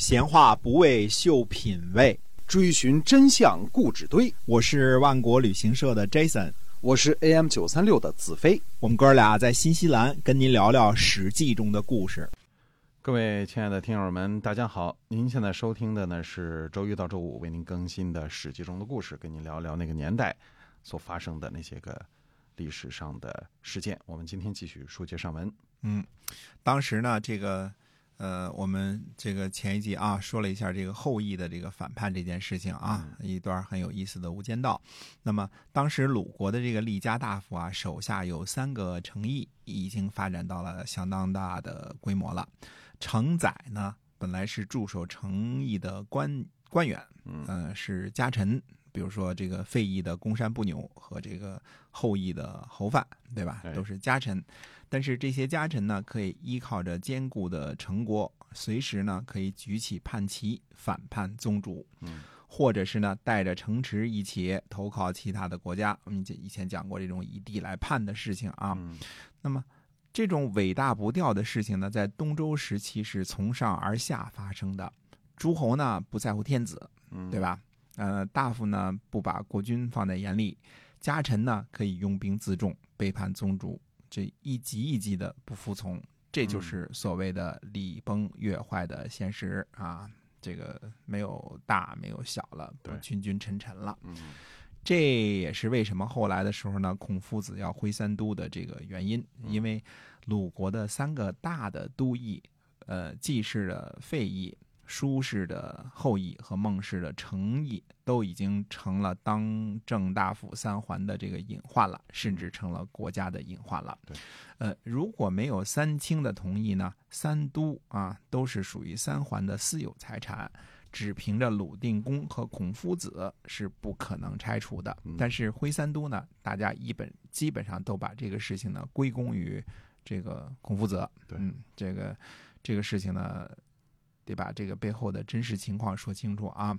闲话不为秀品味，追寻真相固执堆。我是万国旅行社的 Jason，我是 AM 九三六的子飞。我们哥俩在新西兰跟您聊聊《史记》中的故事。各位亲爱的听友们，大家好！您现在收听的呢是周一到周五为您更新的《史记》中的故事，跟您聊聊那个年代所发生的那些个历史上的事件。我们今天继续书接上文。嗯，当时呢，这个呃，我们这个前一集啊，说了一下这个后羿的这个反叛这件事情啊，一段很有意思的无间道。那么当时鲁国的这个厉家大夫啊，手下有三个城邑，已经发展到了相当大的规模了。承载呢，本来是驻守城邑的官官员，嗯，是家臣，比如说这个费邑的公山不牛和这个后羿的侯范，对吧？都是家臣。但是这些家臣呢，可以依靠着坚固的城国，随时呢可以举起叛旗反叛宗主，嗯，或者是呢带着城池一起投靠其他的国家。我们以前讲过这种以地来叛的事情啊。那么。这种伟大不掉的事情呢，在东周时期是从上而下发生的。诸侯呢不在乎天子，对吧？呃，大夫呢不把国君放在眼里，家臣呢可以拥兵自重，背叛宗主，这一级一级的不服从，这就是所谓的礼崩乐坏的现实啊！这个没有大，没有小了，君君臣臣了。这也是为什么后来的时候呢，孔夫子要挥三都的这个原因，因为鲁国的三个大的都邑，呃，季氏的费邑、舒氏的后裔和孟氏的成邑，都已经成了当政大夫三桓的这个隐患了，甚至成了国家的隐患了。对，呃，如果没有三卿的同意呢，三都啊都是属于三桓的私有财产。只凭着鲁定公和孔夫子是不可能拆除的，但是徽三都呢，大家一本基本上都把这个事情呢归功于这个孔夫子。对，嗯，这个这个事情呢，得把这个背后的真实情况说清楚啊。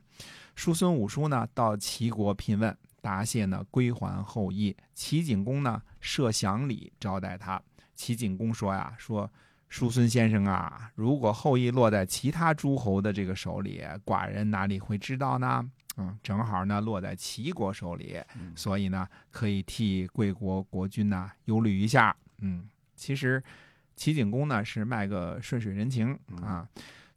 叔孙武叔呢到齐国聘问，答谢呢归还后裔。齐景公呢设享礼招待他。齐景公说呀，说。叔孙先生啊，如果后羿落在其他诸侯的这个手里，寡人哪里会知道呢？嗯，正好呢落在齐国手里，所以呢可以替贵国国君呢忧虑一下。嗯，其实齐景公呢是卖个顺水人情啊。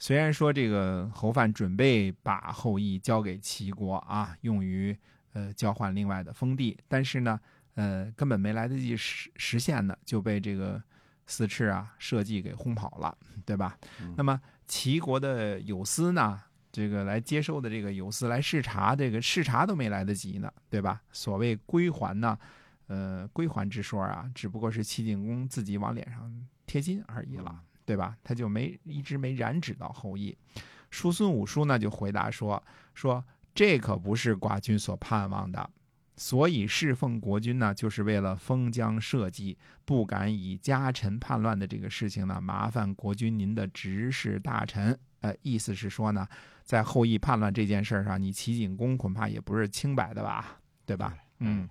虽然说这个侯范准备把后羿交给齐国啊，用于呃交换另外的封地，但是呢，呃根本没来得及实实现呢，就被这个。四赤啊，设计给轰跑了，对吧？那么齐国的有司呢，这个来接收的这个有司来视察，这个视察都没来得及呢，对吧？所谓归还呢，呃，归还之说啊，只不过是齐景公自己往脸上贴金而已了，对吧？他就没一直没染指到后羿。叔孙武叔呢就回答说：说这可不是寡君所盼望的。所以侍奉国君呢，就是为了封疆社稷，不敢以家臣叛乱的这个事情呢，麻烦国君您的执事大臣。呃，意思是说呢，在后羿叛乱这件事上，你齐景公恐怕也不是清白的吧，对吧？嗯，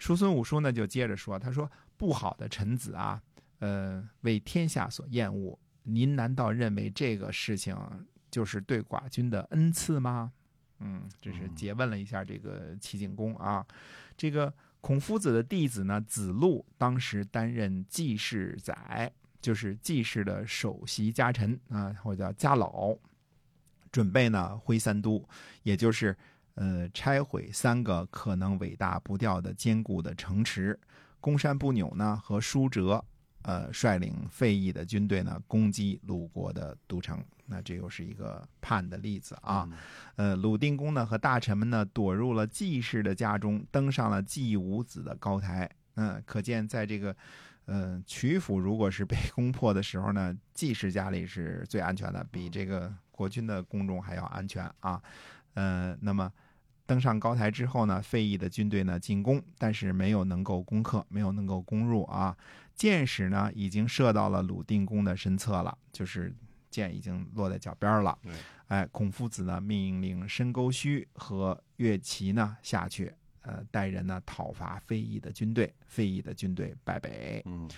叔孙武叔呢就接着说，他说不好的臣子啊，呃，为天下所厌恶，您难道认为这个事情就是对寡君的恩赐吗？嗯，这是诘问了一下这个齐景公啊。这个孔夫子的弟子呢，子路当时担任季氏宰，就是季氏的首席家臣啊，或者叫家老，准备呢挥三都，也就是呃拆毁三个可能伟大不掉的坚固的城池。公山不扭呢和舒哲。呃，率领费邑的军队呢，攻击鲁国的都城。那这又是一个叛的例子啊。呃，鲁定公呢和大臣们呢，躲入了季氏的家中，登上了季武子的高台。嗯，可见在这个，呃，曲阜如果是被攻破的时候呢，季氏家里是最安全的，比这个国君的宫中还要安全啊。呃，那么。登上高台之后呢，费邑的军队呢进攻，但是没有能够攻克，没有能够攻入啊。箭矢呢已经射到了鲁定公的身侧了，就是箭已经落在脚边了。哎，孔夫子呢命令申勾须和乐齐呢下去，呃，带人呢讨伐非议的军队。非议的军队败北。嗯，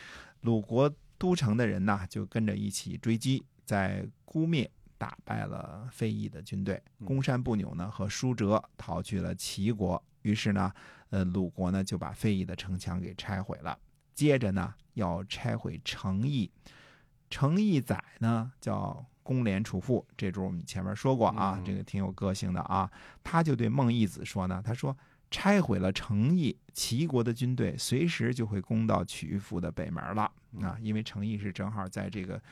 鲁国都城的人呢就跟着一起追击，在孤灭。打败了非议的军队，嗯公山不扭呢和舒哲逃去了齐国，于是呢，呃，鲁国呢就把非议的城墙给拆毁了。接着呢，要拆毁成邑，成邑宰呢叫公廉楚父，这主我们前面说过啊，嗯这个挺有个性的啊。他就对孟义子说呢，他说拆毁了成邑，齐国的军队随时就会攻到曲阜的北门了嗯啊，因为成邑是正好在这个。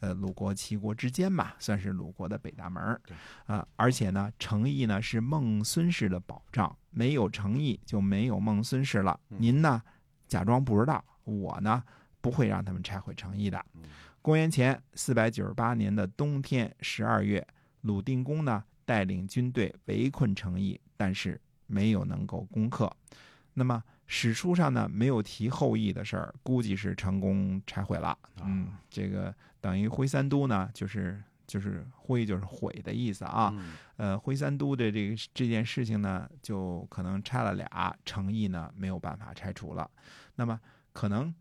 呃，鲁国、齐国之间嘛，算是鲁国的北大门啊、而且呢，成邑呢是孟孙氏的保障，没有成邑就没有孟孙氏了。嗯您呢，假装不知道，我呢不会让他们拆毁成邑的。嗯公元前四百九十八年的冬天十二月，鲁定公呢带领军队围困成邑，但是没有能够攻克。那么史书上呢没有提后羿的事儿，估计是成功拆毁了。嗯，这个等于挥三都呢，就是就是挥就是毁的意思啊。嗯呃，挥三都的这个这件事情呢，就可能拆了俩，诚意呢没有办法拆除了。那么可能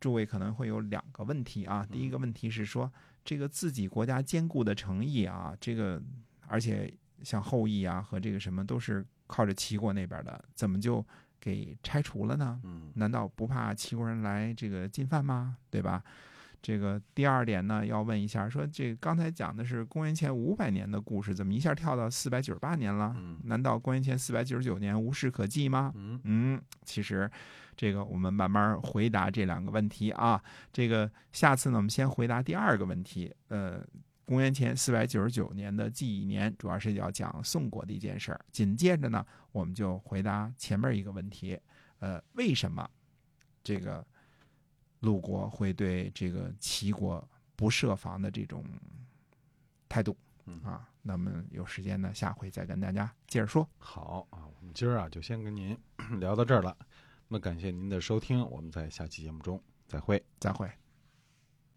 诸位可能会有两个问题啊。第一个问题是说，这个自己国家坚固的诚意啊，这个而且像后羿啊和这个什么都是靠着齐国那边的，怎么就给拆除了呢？嗯难道不怕齐国人来这个进犯吗？对吧？这个第二点呢，要问一下，说这刚才讲的是公元前五百年的故事，怎么一下跳到四百九十八年了？嗯难道公元前四百九十九年无事可记吗？嗯嗯，其实这个我们慢慢回答这两个问题啊。这个下次呢，我们先回答第二个问题。呃，公元前四百九十九年的记忆年，主要是要讲宋国的一件事儿。紧接着呢，我们就回答前面一个问题：呃，为什么这个鲁国会对这个齐国不设防的这种态度嗯啊？那么有时间呢，下回再跟大家接着说。好啊，我们今儿啊就先跟您 聊到这儿了。那感谢您的收听，我们在下期节目中再会。再会。